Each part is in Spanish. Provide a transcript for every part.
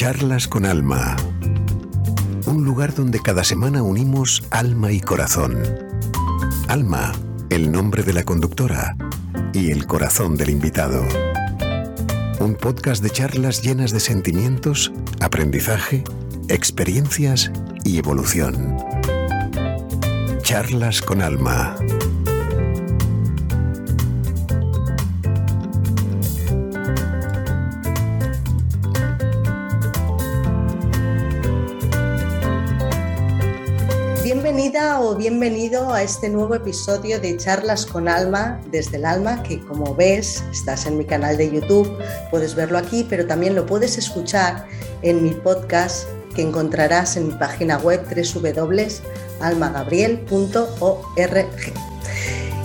Charlas con Alma. Un lugar donde cada semana unimos alma y corazón. Alma, el nombre de la conductora, y el corazón del invitado. Un podcast de charlas llenas de sentimientos, aprendizaje, experiencias y evolución. Charlas con Alma. Bienvenido a este nuevo episodio de Charlas con Alma desde el Alma, que como ves, estás en mi canal de YouTube, puedes verlo aquí, pero también lo puedes escuchar en mi podcast que encontrarás en mi página web www.almagabriel.org.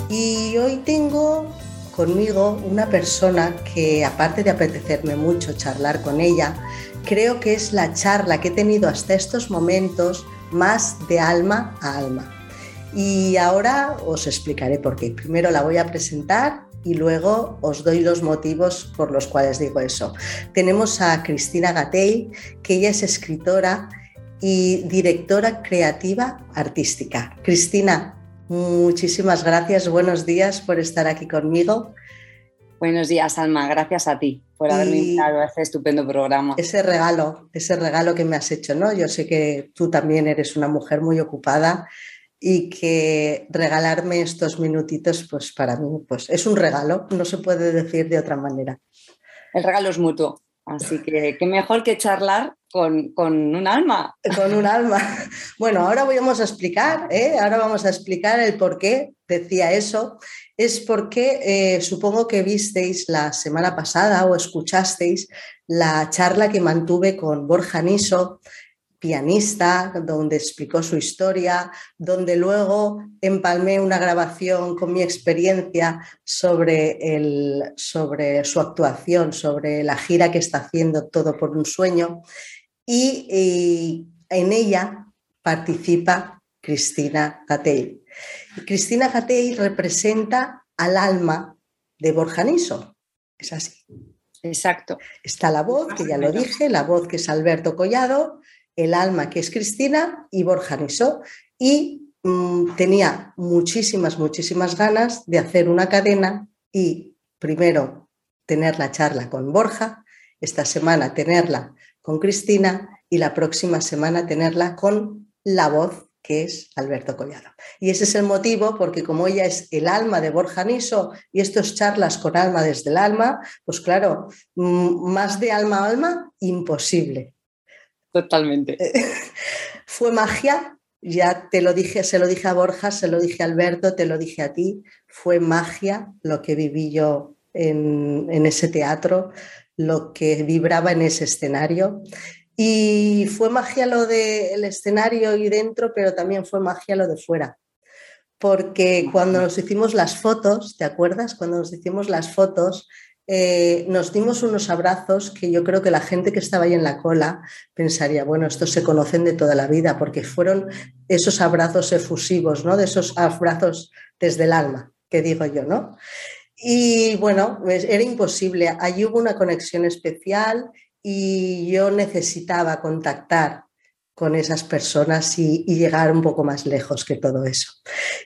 Y hoy tengo conmigo una persona que aparte de apetecerme mucho charlar con ella, creo que es la charla que he tenido hasta estos momentos más de alma a alma. Y ahora os explicaré por qué. Primero la voy a presentar y luego os doy los motivos por los cuales digo eso. Tenemos a Cristina Gatell, que ella es escritora y directora creativa artística. Cristina, muchísimas gracias, buenos días por estar aquí conmigo. Buenos días, Alma. Gracias a ti por haberme invitado a este estupendo programa. Ese regalo, ese regalo que me has hecho, ¿no? Yo sé que tú también eres una mujer muy ocupada y que regalarme estos minutitos, pues para mí, pues es un regalo, no se puede decir de otra manera. El regalo es mutuo, así que qué mejor que charlar con, un alma. Con un alma. Bueno, ahora vamos a explicar, ¿eh? ahora vamos a explicar el por qué decía eso es porque eh, supongo que visteis la semana pasada o escuchasteis la charla que mantuve con Borja Niso, pianista, donde explicó su historia, donde luego empalmé una grabación con mi experiencia sobre, el, sobre su actuación, sobre la gira que está haciendo Todo por un sueño. Y, y en ella participa Cristina Gatell. Cristina Gatell representa al alma de Borja Niso. Es así. Exacto. Está la voz, que ya lo dije, la voz que es Alberto Collado, el alma que es Cristina y Borja Niso. Y mm, tenía muchísimas, muchísimas ganas de hacer una cadena y primero tener la charla con Borja, esta semana tenerla con Cristina y la próxima semana tenerla con la voz que es Alberto Collado. Y ese es el motivo porque como ella es el alma de Borja Niso y estos charlas con alma desde el alma, pues claro, mm, más de alma a alma, imposible. Totalmente. Fue magia, ya te lo dije, se lo dije a Borja, se lo dije a Alberto, te lo dije a ti, fue magia lo que viví yo en, en ese teatro, lo que vibraba en ese escenario. Y fue magia lo del escenario y dentro, pero también fue magia lo de fuera. Porque cuando nos hicimos las fotos, ¿te acuerdas? Cuando nos hicimos las fotos, eh, nos dimos unos abrazos que yo creo que la gente que estaba ahí en la cola pensaría, bueno, estos se conocen de toda la vida, porque fueron esos abrazos efusivos, ¿no? De esos abrazos desde el alma, que digo yo, ¿no? Y bueno, pues era imposible. Allí hubo una conexión especial y yo necesitaba contactar con esas personas y, llegar un poco más lejos que todo eso.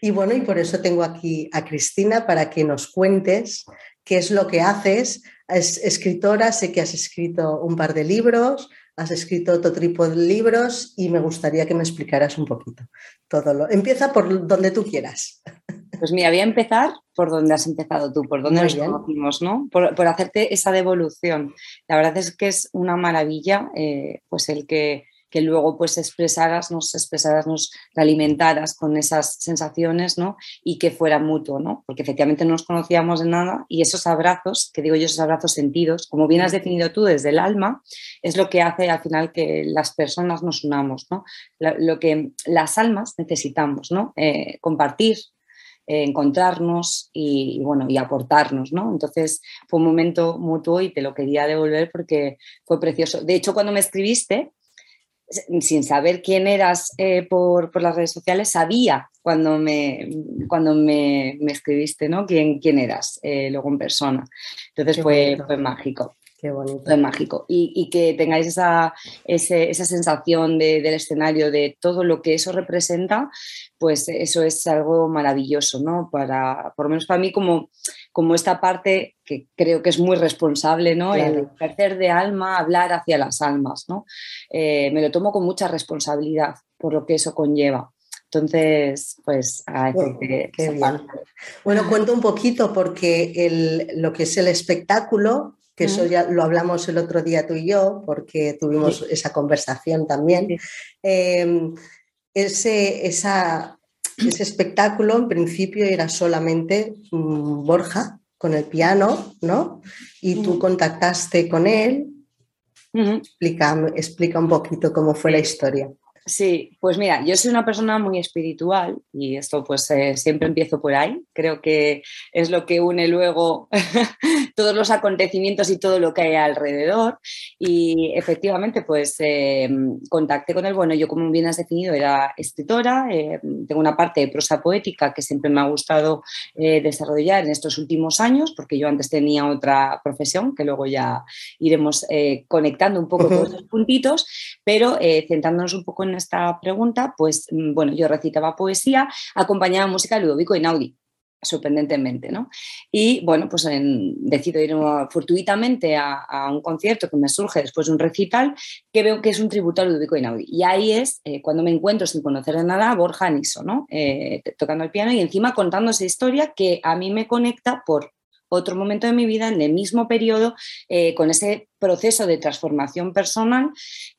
Y bueno, y por eso tengo aquí a Cristina para que nos cuentes qué es lo que haces. Es escritora, sé que has escrito un par de libros, has escrito otro tipo de libros y me gustaría que me explicaras un poquito todo lo. Empieza por donde tú quieras. Pues mira, voy a empezar por donde has empezado tú, por donde nos conocimos, ¿no? Por, hacerte esa devolución. La verdad es que es una maravilla, eh, pues el que, que, luego pues nos expresaras, nos alimentaras con esas sensaciones, ¿no? Y que fuera mutuo, ¿no? Porque efectivamente no nos conocíamos de nada y esos abrazos, que digo yo, esos abrazos sentidos, como bien has definido tú desde el alma, es lo que hace al final que las personas nos unamos, ¿no? Lo, que las almas necesitamos, ¿no? Eh, compartir, encontrarnos y, bueno, y aportarnos, ¿no? Entonces fue un momento mutuo y te lo quería devolver porque fue precioso. De hecho, cuando me escribiste, sin saber quién eras eh, por, las redes sociales, sabía cuando me, cuando me, escribiste, ¿no? Quién, quién eras, eh, luego en persona. Entonces fue, fue, mágico. Qué bonito. Es mágico. Y, que tengáis esa, esa sensación del escenario, de todo lo que eso representa, pues eso es algo maravilloso, ¿no? Para, por lo menos para mí, como, como esta parte que creo que es muy responsable, ¿no? El ejercer de alma, hablar hacia las almas, ¿no? Eh, me lo tomo con mucha responsabilidad por lo que eso conlleva. Entonces, pues Bueno, cuento un poquito porque lo que es el espectáculo que eso ya lo hablamos el otro día tú y yo, porque tuvimos esa conversación también. Em, ese, ese espectáculo en principio era solamente mm, Borja con el piano, ¿no? Y tú contactaste con él. explica, explica un poquito cómo fue la historia. Sí, pues mira, yo soy una persona muy espiritual y esto pues eh, siempre empiezo por ahí. Creo que es lo que une luego todos los acontecimientos y todo lo que hay alrededor. Y efectivamente pues eh, contacté con él. Bueno, yo como bien has definido era escritora, eh, tengo una parte de prosa poética que siempre me ha gustado desarrollar en estos últimos años porque yo antes tenía otra profesión que luego ya iremos conectando un poco todos los puntitos, pero centrándonos un poco en esta pregunta, pues mm, bueno, yo recitaba poesía acompañada de música de Ludovico Einaudi sorprendentemente, ¿no? Y bueno, pues decido ir fortuitamente a, un concierto que me surge después de un recital que veo que es un tributo a Ludovico Einaudi. Y ahí es eh, cuando me encuentro sin conocer de nada a Borja Niso, ¿no? Eh, tocando el piano y encima contando esa historia que a mí me conecta por otro momento de mi vida, en el mismo periodo, eh, con ese proceso de transformación personal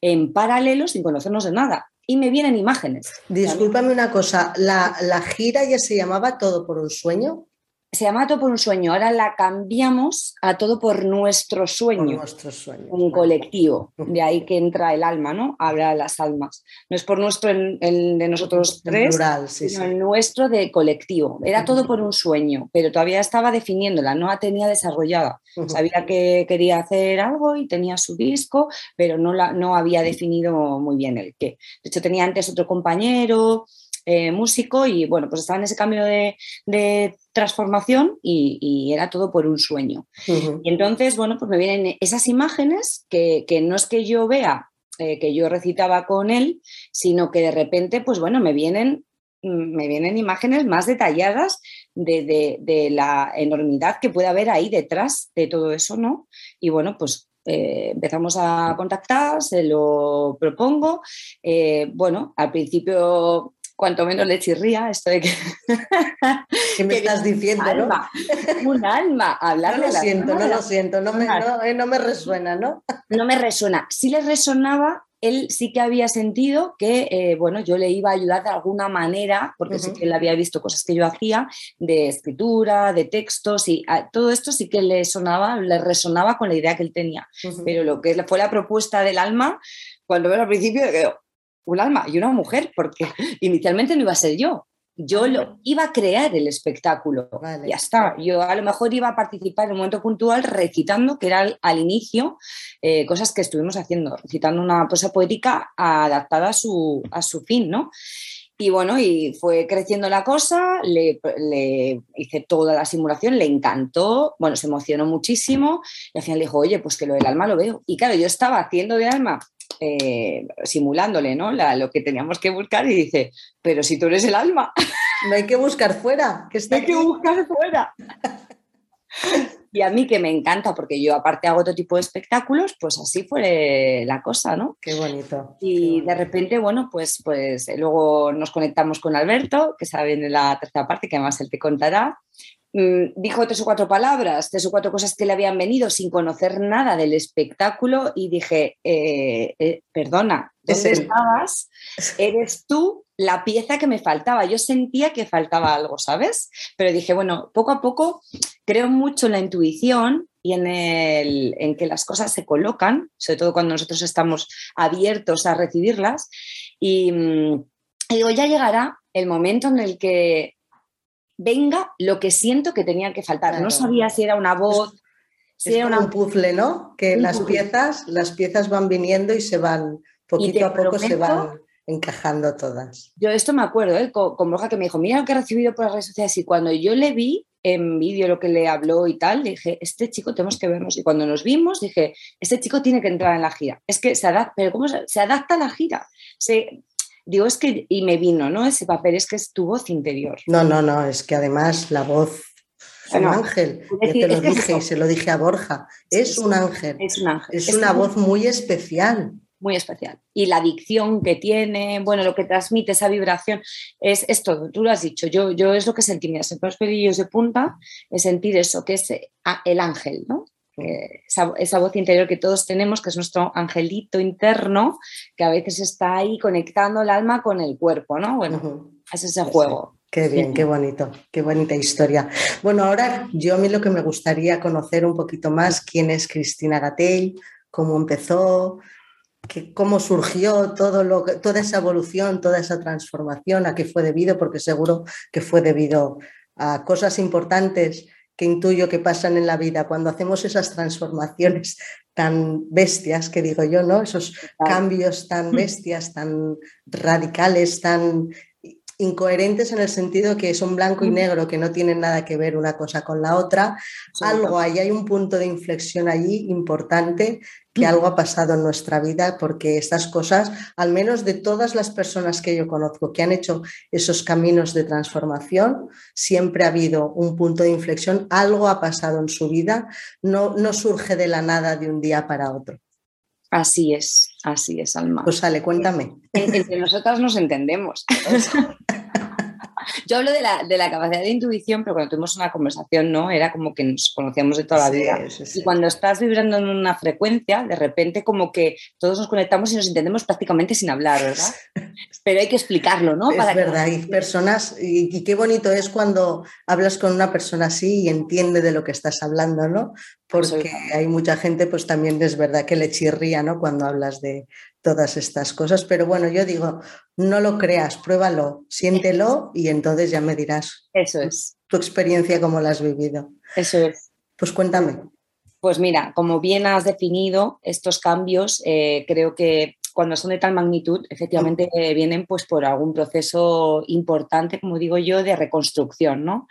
en paralelo sin conocernos de nada. Y me vienen imágenes. Discúlpame una cosa, ¿la, ¿la gira ya se llamaba Todo por un sueño? Se llama Todo por un sueño, ahora la cambiamos a Todo por nuestro sueño. nuestro sueño. Un colectivo, de ahí que entra el alma, ¿no? Habla las almas. No es por nuestro, el, de nosotros tres, sino el nuestro de colectivo. Era todo por un sueño, pero todavía estaba definiéndola, no la tenía desarrollada. Sabía que quería hacer algo y tenía su disco, pero no, la, no había definido muy bien el qué. De hecho, tenía antes otro compañero eh, músico y bueno, pues estaba en ese cambio de, transformación y, era todo por un sueño. Y entonces, bueno, pues me vienen esas imágenes que, no es que yo vea eh, que yo recitaba con él, sino que de repente, pues bueno, me vienen mm, me vienen imágenes más detalladas de, la enormidad que puede haber ahí detrás de todo eso, ¿no? Y bueno, pues eh, empezamos a contactar, se lo propongo. bueno, al principio cuanto menos le chirría esto de que... ¿Qué me estás diciendo? Un alma, hablar No lo siento, no lo siento, no me, eh, no, me resuena, ¿no? No me resuena. Si le resonaba, él sí que había sentido que, eh, bueno, yo le iba a ayudar de alguna manera, porque sí que él había visto cosas que yo hacía, de escritura, de textos, y todo esto sí que le sonaba, le resonaba con la idea que él tenía. Pero lo que fue la propuesta del alma, cuando veo al principio, digo, un alma y una mujer, porque inicialmente no iba a ser yo. Yo lo, iba a crear el espectáculo. Ya está. Yo a lo mejor iba a participar en un momento puntual recitando, que era al, inicio, eh, cosas que estuvimos haciendo, recitando una prosa poética adaptada a su, a su fin, ¿no? Y bueno, y fue creciendo la cosa, le, le, hice toda la simulación, le encantó, bueno, se emocionó muchísimo y al final dijo, oye, pues que lo del alma lo veo. Y claro, yo estaba haciendo de alma eh, simulándole ¿no? lo que teníamos que buscar y dice, pero si tú eres el alma. No hay que buscar fuera. Que hay que buscar fuera. y a mí que me encanta, porque yo aparte hago otro tipo de espectáculos, pues así fue la cosa, ¿no? Qué bonito. Y de repente, bueno, pues, pues luego nos conectamos con Alberto, que sabe en la tercera parte, que además él te contará, dijo tres o cuatro palabras, tres o cuatro cosas que le habían venido sin conocer nada del espectáculo y dije, eh, eh, perdona, ¿dónde estabas? Eres tú la pieza que me faltaba. Yo sentía que faltaba algo, ¿sabes? Pero dije, bueno, poco a poco creo mucho en la intuición y en, el, en que las cosas se colocan, sobre todo cuando nosotros estamos abiertos a recibirlas. Y, mm, y digo, ya llegará el momento en el que venga lo que siento que tenía que faltar. No sabía si era una voz. Si era un puzzle, ¿no? Que las piezas, las piezas van viniendo y se van, poquito a poco se van encajando todas. Yo esto me acuerdo, ¿eh? con, con que me dijo, mira lo que he recibido por las redes sociales y cuando yo le vi, en vídeo lo que le habló y tal, dije, este chico tenemos que vernos. Y cuando nos vimos, dije, este chico tiene que entrar en la gira. Es que se adapta, pero ¿cómo se, adapta a la gira? Se, digo, es que, y me vino, ¿no? Ese papel, es que es tu voz interior. No, no, no, es que además la voz es un ángel. te lo dije y se lo dije a Borja. Es, un ángel. Es un ángel. Es, una voz muy especial. Muy especial. Y la dicción que tiene, bueno, lo que transmite, esa vibración, es, es todo. Tú lo has dicho. Yo, yo es lo que sentí. Mira, los pelillos de punta, es sentir eso, que es eh, el ángel, ¿no? Esa, esa, voz interior que todos tenemos, que es nuestro angelito interno, que a veces está ahí conectando el alma con el cuerpo, ¿no? Bueno, es ese juego. Qué bien, qué bonito, qué bonita historia. Bueno, ahora yo a mí lo que me gustaría conocer un poquito más quién es Cristina Gatell, cómo empezó, cómo surgió todo lo, toda esa evolución, toda esa transformación, a qué fue debido, porque seguro que fue debido a cosas importantes que intuyo que pasan en la vida cuando hacemos esas transformaciones tan bestias, que digo yo, ¿no? Esos cambios tan bestias, tan radicales, tan incoherentes en el sentido que son blanco y negro, que no tienen nada que ver una cosa con la otra. Algo ahí, hay un punto de inflexión allí importante que algo ha pasado en nuestra vida porque estas cosas, al menos de todas las personas que yo conozco que han hecho esos caminos de transformación, siempre ha habido un punto de inflexión, algo ha pasado en su vida, no, no surge de la nada de un día para otro. Así es, así es, Alma. Pues sale, cuéntame. Entre nosotras nos entendemos. Yo hablo de la, de la, capacidad de intuición, pero cuando tuvimos una conversación, ¿no? Era como que nos conocíamos de toda la vida. Y cuando estás vibrando en una frecuencia, de repente como que todos nos conectamos y nos entendemos prácticamente sin hablar, ¿verdad? Pero hay que explicarlo, ¿no? Es verdad, hay personas, y, qué bonito es cuando hablas con una persona así y entiende de lo que estás hablando, ¿no? Porque hay mucha gente, pues también es verdad que le chirría, ¿no? Cuando hablas de, todas estas cosas. Pero bueno, yo digo, no lo creas, pruébalo, siéntelo y entonces ya me dirás. Eso es. Tu experiencia, cómo la has vivido. Eso es. Pues cuéntame. Pues mira, como bien has definido, estos cambios eh, creo que cuando son de tal magnitud, efectivamente eh, vienen pues por algún proceso importante, como digo yo, de reconstrucción, ¿no?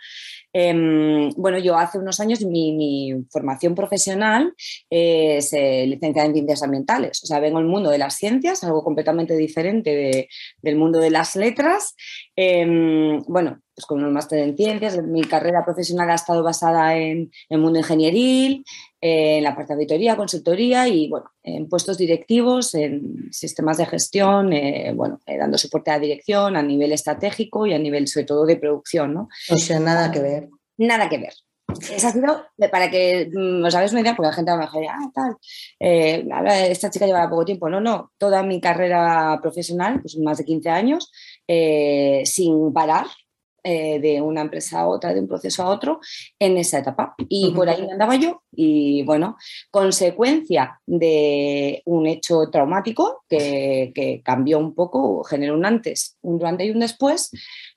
Em, bueno, yo hace unos años mi, formación profesional es eh, licenciada en ciencias ambientales, o sea, vengo del mundo de las ciencias, algo completamente diferente del mundo de las letras. Em, bueno, pues con un máster en ciencias, mi carrera profesional ha estado basada en el mundo ingenieril, en la parte de auditoría, consultoría y bueno, en puestos directivos, en sistemas de gestión, eh, bueno, eh, dando soporte a la dirección a nivel estratégico y a nivel sobre todo de producción, ¿no? O sea, nada que ver. Nada que ver. Esa ha sido, para que mm, os hagáis una idea, porque la gente a lo mejor ah, tal, eh, esta chica lleva poco tiempo. No, no, toda mi carrera profesional, pues más de 15 años, sin parar, eh, de una empresa a otra, de un proceso a otro, en esa etapa. Y por ahí andaba yo y bueno, consecuencia de un hecho traumático que, cambió un poco, generó un antes, un durante y un después,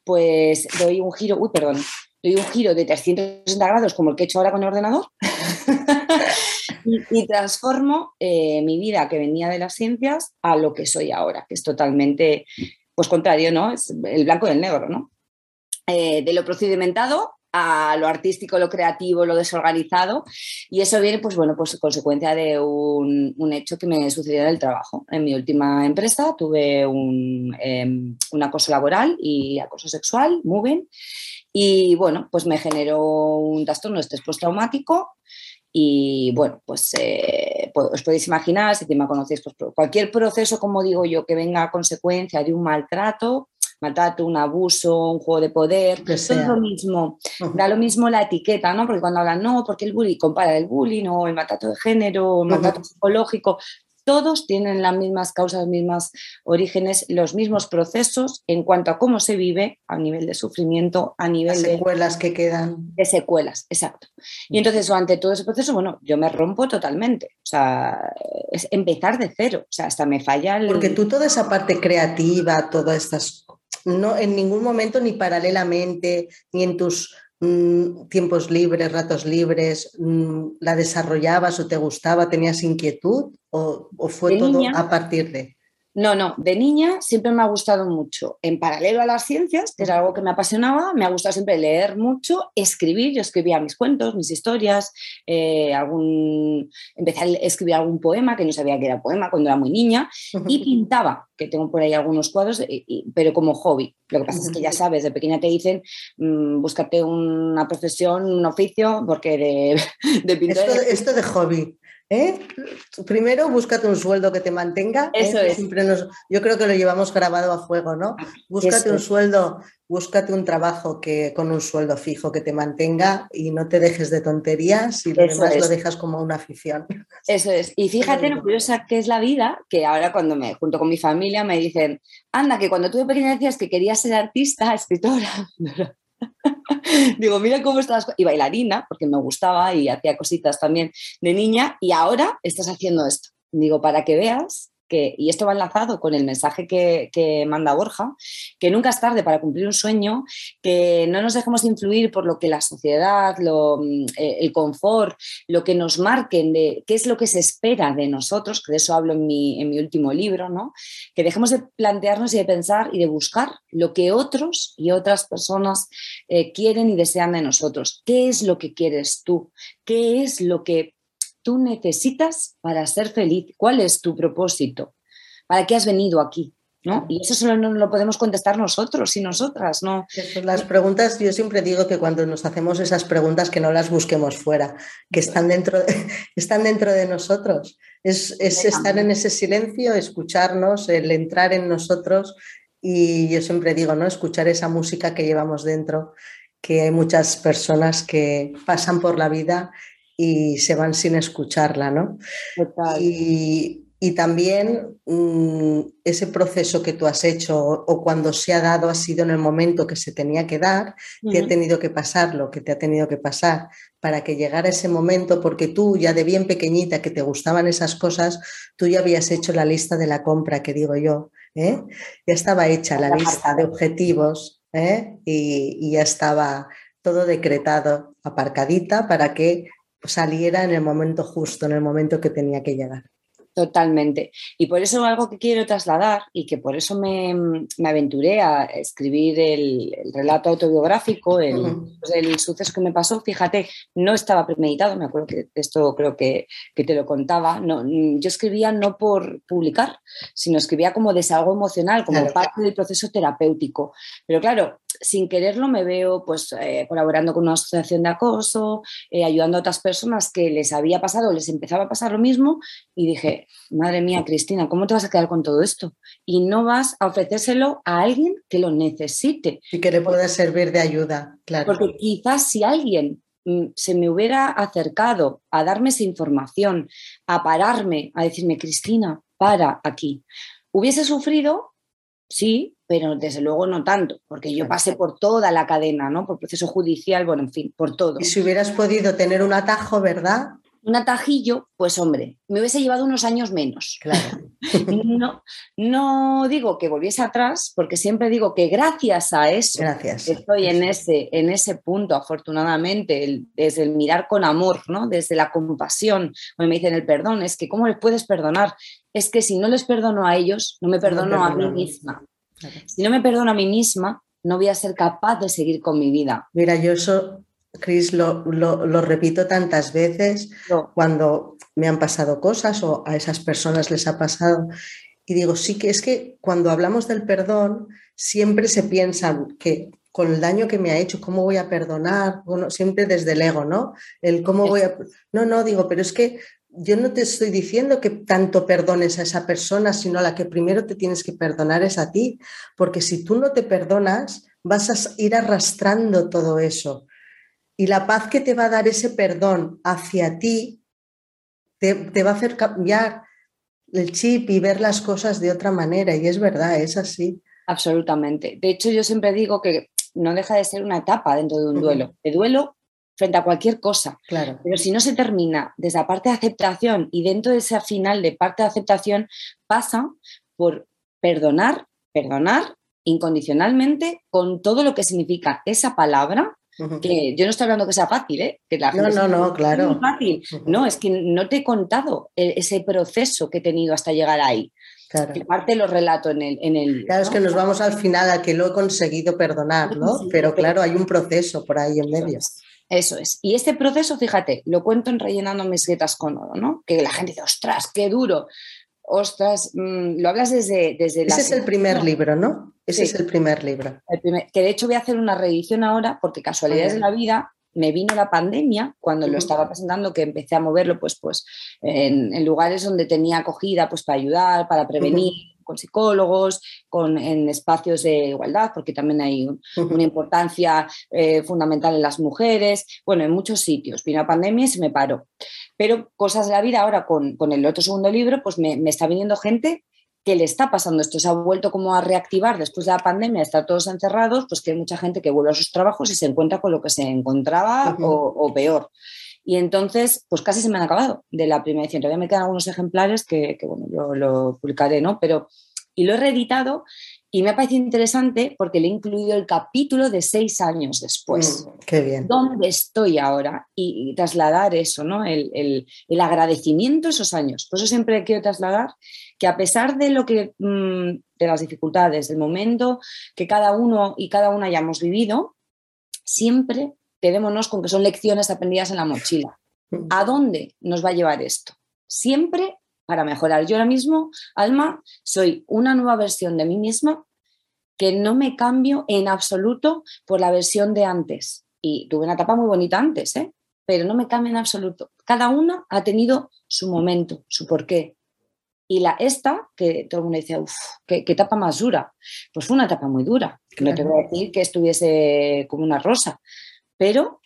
pues doy un giro, uy, perdón, doy un giro de 360 grados como el que he hecho ahora con el ordenador. y, transformo eh, mi vida que venía de las ciencias a lo que soy ahora, que es totalmente pues contrario, ¿no? Es el blanco y el negro, ¿no? Eh, de lo procedimentado a lo artístico, lo creativo, lo desorganizado. Y eso viene, pues bueno, pues consecuencia de un, hecho que me sucedió en el trabajo. En mi última empresa tuve un, em, acoso laboral y acoso sexual, moving. Y bueno, pues me generó un trastorno de estrés postraumático. Y bueno, pues, eh, pues os podéis imaginar, si me conocéis, pues cualquier proceso, como digo yo, que venga a consecuencia de un maltrato, maltrato, un abuso, un juego de poder, que es lo mismo, da lo mismo la etiqueta, ¿no? Porque cuando hablan, no, porque el bullying, compara el bullying o el maltrato de género, el maltrato psicológico, todos tienen las mismas causas, los mismos orígenes, los mismos procesos en cuanto a cómo se vive a nivel de sufrimiento, a nivel de secuelas que quedan. De secuelas, exacto. Y entonces, ante todo ese proceso, bueno, yo me rompo totalmente. O sea, es empezar de cero. O sea, hasta me falla el... Porque tú toda esa parte creativa, todas estas no en ningún momento ni paralelamente, ni en tus mm, tiempos libres, ratos libres, mm, la desarrollabas o te gustaba, tenías inquietud o, fue todo a partir de... No, no, de niña siempre me ha gustado mucho. En paralelo a las ciencias, que era algo que me apasionaba, me ha gustado siempre leer mucho, escribir. Yo escribía mis cuentos, mis historias, eh, algún... empecé a escribir algún poema, que no sabía que era poema cuando era muy niña, y pintaba, que tengo por ahí algunos cuadros, pero como hobby. Lo que pasa es que ya sabes, de pequeña te dicen, mm, búscate una profesión, un oficio, porque de, de pintor... esto de hobby. ¿Eh? Primero, búscate un sueldo que te mantenga. ¿eh? Eso es. yo creo que lo llevamos grabado a fuego, ¿no? Búscate un sueldo, búscate un trabajo que, con un sueldo fijo que te mantenga y no te dejes de tonterías y lo demás lo dejas como una afición. Eso es. Y fíjate lo curiosa que es la vida, que ahora cuando me junto con mi familia me dicen, anda, que cuando tuve pequeña decías que querías ser artista, escritora. Digo, mira cómo estás. Y bailarina, porque me gustaba y hacía cositas también de niña, y ahora estás haciendo esto. Digo, para que veas y esto va enlazado con el mensaje que, manda Borja, que nunca es tarde para cumplir un sueño, que no nos dejemos influir por lo que la sociedad, mm, eh, el confort, lo que nos marquen de qué es lo que se espera de nosotros, que de eso hablo en mi, en mi último libro, ¿no? que dejemos de plantearnos y de pensar y de buscar lo que otros y otras personas eh, quieren y desean de nosotros. ¿Qué es lo que quieres tú? ¿Qué es lo que tú necesitas para ser feliz? ¿Cuál es tu propósito? ¿Para qué has venido aquí? ¿No? Y eso solo no lo podemos contestar nosotros y nosotras, ¿no? Las preguntas, yo siempre digo que cuando nos hacemos esas preguntas que no las busquemos fuera, que están dentro de, están dentro de nosotros. Es, es estar en ese silencio, escucharnos, el entrar en nosotros y yo siempre digo, ¿no? Escuchar esa música que llevamos dentro, que hay muchas personas que pasan por la vida y se van sin escucharla, ¿no? Y, también mm, ese proceso que tú has hecho o, cuando se ha dado ha sido en el momento que se tenía que dar, te ha tenido que pasar lo que te ha tenido que pasar para que llegara ese momento, porque tú ya de bien pequeñita que te gustaban esas cosas, tú ya habías hecho la lista de la compra, que digo yo, ¿eh? ya estaba hecha la lista de objetivos ¿eh? y, y ya estaba todo decretado, aparcadita para que saliera en el momento justo, en el momento que tenía que llegar. Totalmente. Y por eso algo que quiero trasladar y que por eso me, aventuré a escribir el, relato autobiográfico, pues, el, suceso que me pasó, fíjate, no estaba premeditado, me acuerdo que esto creo que, te lo contaba, no, yo escribía no por publicar, sino escribía como desahogo emocional, como parte del proceso terapéutico. Pero claro, sin quererlo me veo pues eh, colaborando con una asociación de acoso, eh, ayudando a otras personas que les había pasado, les empezaba a pasar lo mismo y dije, madre mía, Cristina, ¿cómo te vas a quedar con todo esto? Y no vas a ofrecérselo a alguien que lo necesite. Y que le pueda servir de ayuda, claro. Porque quizás si alguien mm, se me hubiera acercado a darme esa información, a pararme, a decirme, Cristina, para aquí, hubiese sufrido, sí, pero desde luego no tanto, porque yo pasé por toda la cadena, ¿no? Por proceso judicial, bueno, en fin, por todo. Y si hubieras podido tener un atajo, ¿verdad? Un atajillo, pues hombre, me hubiese llevado unos años menos. Claro. no, no digo que volviese atrás, porque siempre digo que gracias a eso gracias. estoy en ese, en ese punto, afortunadamente, desde el mirar con amor, ¿no? desde la compasión. Cuando me dicen el perdón, es que ¿cómo les puedes perdonar? Es que si no les perdono a ellos, no me perdono a mí misma. Si no me perdono a mí misma, no voy a ser capaz de seguir con mi vida. Mira, yo eso, Cris, lo, repito tantas veces cuando me han pasado cosas o a esas personas les ha pasado. Y digo, sí que es que cuando hablamos del perdón, siempre se piensa que con el daño que me ha hecho, ¿cómo voy a perdonar? Bueno, siempre desde el ego, ¿no? El cómo voy a... No, no, digo, pero es que yo no te estoy diciendo que tanto perdones a esa persona, sino la que primero te tienes que perdonar es a ti, porque si tú no te perdonas, vas a ir arrastrando todo eso. Y la paz que te va a dar ese perdón hacia ti te, te va a hacer cambiar el chip y ver las cosas de otra manera. Y es verdad, es así. Absolutamente. De hecho, yo siempre digo que no deja de ser una etapa dentro de un duelo. De duelo frente a cualquier cosa. Claro. Pero si no se termina desde la parte de aceptación y dentro de ese final de parte de aceptación pasa por perdonar, perdonar incondicionalmente con todo lo que significa esa palabra. Que yo no estoy hablando que sea fácil, ¿eh? Que la no, no, no, claro. Es fácil. No, es que no te he contado e-, ese proceso que he tenido hasta llegar ahí. Claro. parte lo relato en el... En el claro, es que nos vamos al final a que lo he conseguido perdonar, ¿no? pero claro, hay un proceso por ahí en medio. Eso es. Y este proceso, fíjate, lo cuento en rellenando mis grietas con oro, ¿no? Que la gente dice, ostras, qué duro. Ostras, mm, lo hablas desde... desde Ese es el primer libro, ¿no? Ese es el primer libro. que de hecho voy a hacer una reedición ahora porque casualidades de la vida me vino la pandemia cuando lo estaba presentando, que empecé a moverlo pues, pues en, lugares donde tenía acogida pues, para ayudar, para prevenir, con psicólogos, con, en espacios de igualdad, porque también hay una importancia eh, fundamental en las mujeres, bueno, en muchos sitios. Vino la pandemia y se me paró. Pero cosas de la vida ahora con, con el otro segundo libro, pues me, me está viniendo gente que le está pasando esto, se ha vuelto como a reactivar después de la pandemia, estar todos encerrados, pues que hay mucha gente que vuelve a sus trabajos y se encuentra con lo que se encontraba o, peor. Y entonces, pues casi se me han acabado de la primera edición. Todavía me quedan algunos ejemplares que, bueno, yo lo publicaré, ¿no? Pero, y lo he reeditado y me ha parecido interesante porque le he incluido el capítulo de seis años después. Mm, qué bien. ¿Dónde estoy ahora? Y, trasladar eso, ¿no? El, el, agradecimiento a esos años. Por eso siempre quiero trasladar que a pesar de lo que, mm, de las dificultades, del momento que cada uno y cada una hayamos vivido, siempre quedémonos con que son lecciones aprendidas en la mochila. ¿A dónde nos va a llevar esto? Siempre para mejorar. Yo ahora mismo, Alma, soy una nueva versión de mí misma que no me cambio en absoluto por la versión de antes. Y tuve una etapa muy bonita antes, ¿eh? pero no me cambio en absoluto. Cada una ha tenido su momento, su porqué. Y la esta, que todo el mundo dice, uff, ¿qué, etapa más dura. Pues fue una etapa muy dura. No te voy a decir que estuviese como una rosa, pero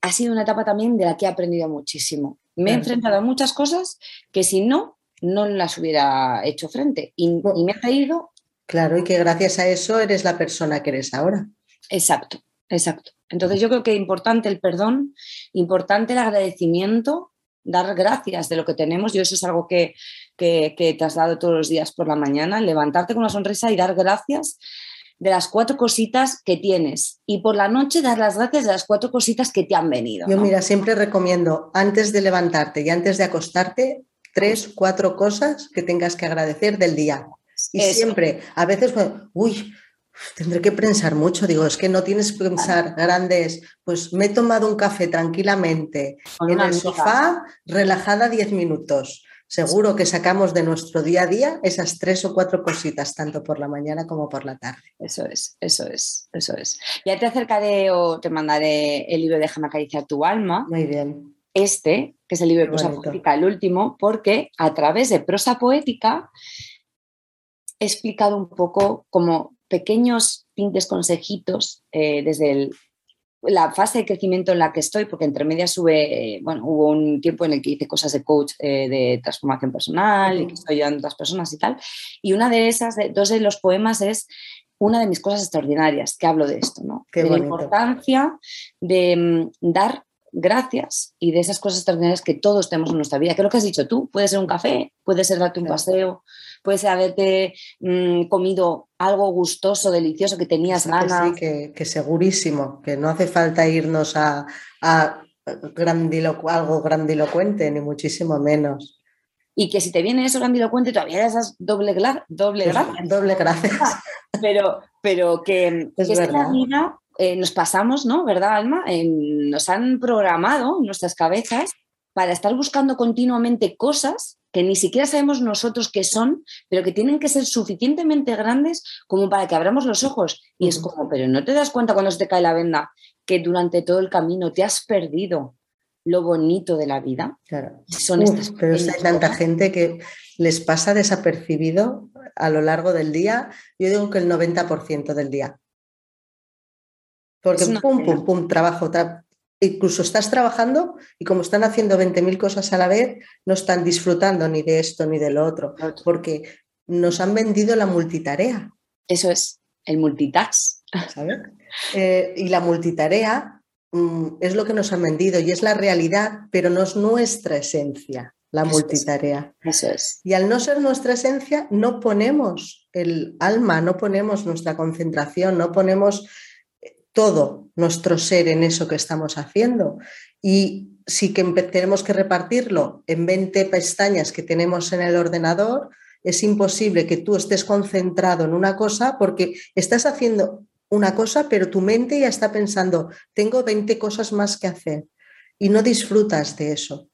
ha sido una etapa también de la que he aprendido muchísimo. Me he enfrentado a muchas cosas que si no, no las hubiera hecho frente. Y, me ha caído. Claro, y que gracias a eso eres la persona que eres ahora. Exacto, exacto. Entonces yo creo que es importante el perdón, importante el agradecimiento, dar gracias de lo que tenemos. Yo eso es algo que, que, que traslado todos los días por la mañana, levantarte con una sonrisa y dar gracias de las cuatro cositas que tienes y por la noche dar las gracias de las cuatro cositas que te han venido. Yo mira, siempre recomiendo antes de levantarte y antes de acostarte, tres, cuatro cosas que tengas que agradecer del día. Y siempre, a veces, uy, tendré que pensar mucho, digo, es que no tienes que pensar grandes, pues me he tomado un café tranquilamente en el sofá, relajada diez minutos seguro que sacamos de nuestro día a día esas tres o cuatro cositas, tanto por la mañana como por la tarde. Eso es, eso es, eso es. Ya te acercaré o te mandaré el libro de Déjame acariciar tu alma. Muy bien. Este, que es el libro de prosa poética, el último, porque a través de prosa poética he explicado un poco como pequeños pintes consejitos eh, desde el la fase de crecimiento en la que estoy, porque entre medias sube, eh, bueno, hubo un tiempo en el que hice cosas de coach eh, de transformación personal y que estoy ayudando a otras personas y tal. Y una de esas, dos de los poemas es una de mis cosas extraordinarias, que hablo de esto, ¿no? de la importancia de mm, dar gracias y de esas cosas extraordinarias que todos tenemos en nuestra vida. ¿Qué es lo que has dicho tú? Puede ser un café, puede ser darte un paseo, puede ser haberte mm, comido algo gustoso, delicioso, que tenías ganas. Sí, que, segurísimo, que no hace falta irnos a, a algo grandilocuente, ni muchísimo menos. Y que si te viene eso grandilocuente, todavía esas doble, doble pues gracias. Doble gracias. Pero, pero que, es, que la vida eh, nos pasamos, ¿no? ¿Verdad, Alma? nos han programado nuestras cabezas para estar buscando continuamente cosas que ni siquiera sabemos nosotros qué son, pero que tienen que ser suficientemente grandes como para que abramos los ojos. Y es como, pero no te das cuenta cuando se te cae la venda que durante todo el camino te has perdido lo bonito de la vida. Claro. Son pero hay tanta gente que les pasa desapercibido a lo largo del día. Yo digo que el 90% del día. Porque pum, pum, pum, trabajo. Incluso estás trabajando y como están haciendo 20.000 cosas a la vez, no están disfrutando ni de esto ni de lo otro, porque nos han vendido la multitarea. Eso es, el multitask. Eh, y la multitarea mm, es lo que nos han vendido y es la realidad, pero no es nuestra esencia, la multitarea. Eso es. Y al no ser nuestra esencia, no ponemos el alma, no ponemos nuestra concentración, no ponemos todo nuestro ser en eso que estamos haciendo. Y sí que tenemos que repartirlo en 20 pestañas que tenemos en el ordenador es imposible que tú estés concentrado en una cosa porque estás haciendo una cosa, pero tu mente ya está pensando, tengo 20 cosas más que hacer y no disfrutas de eso.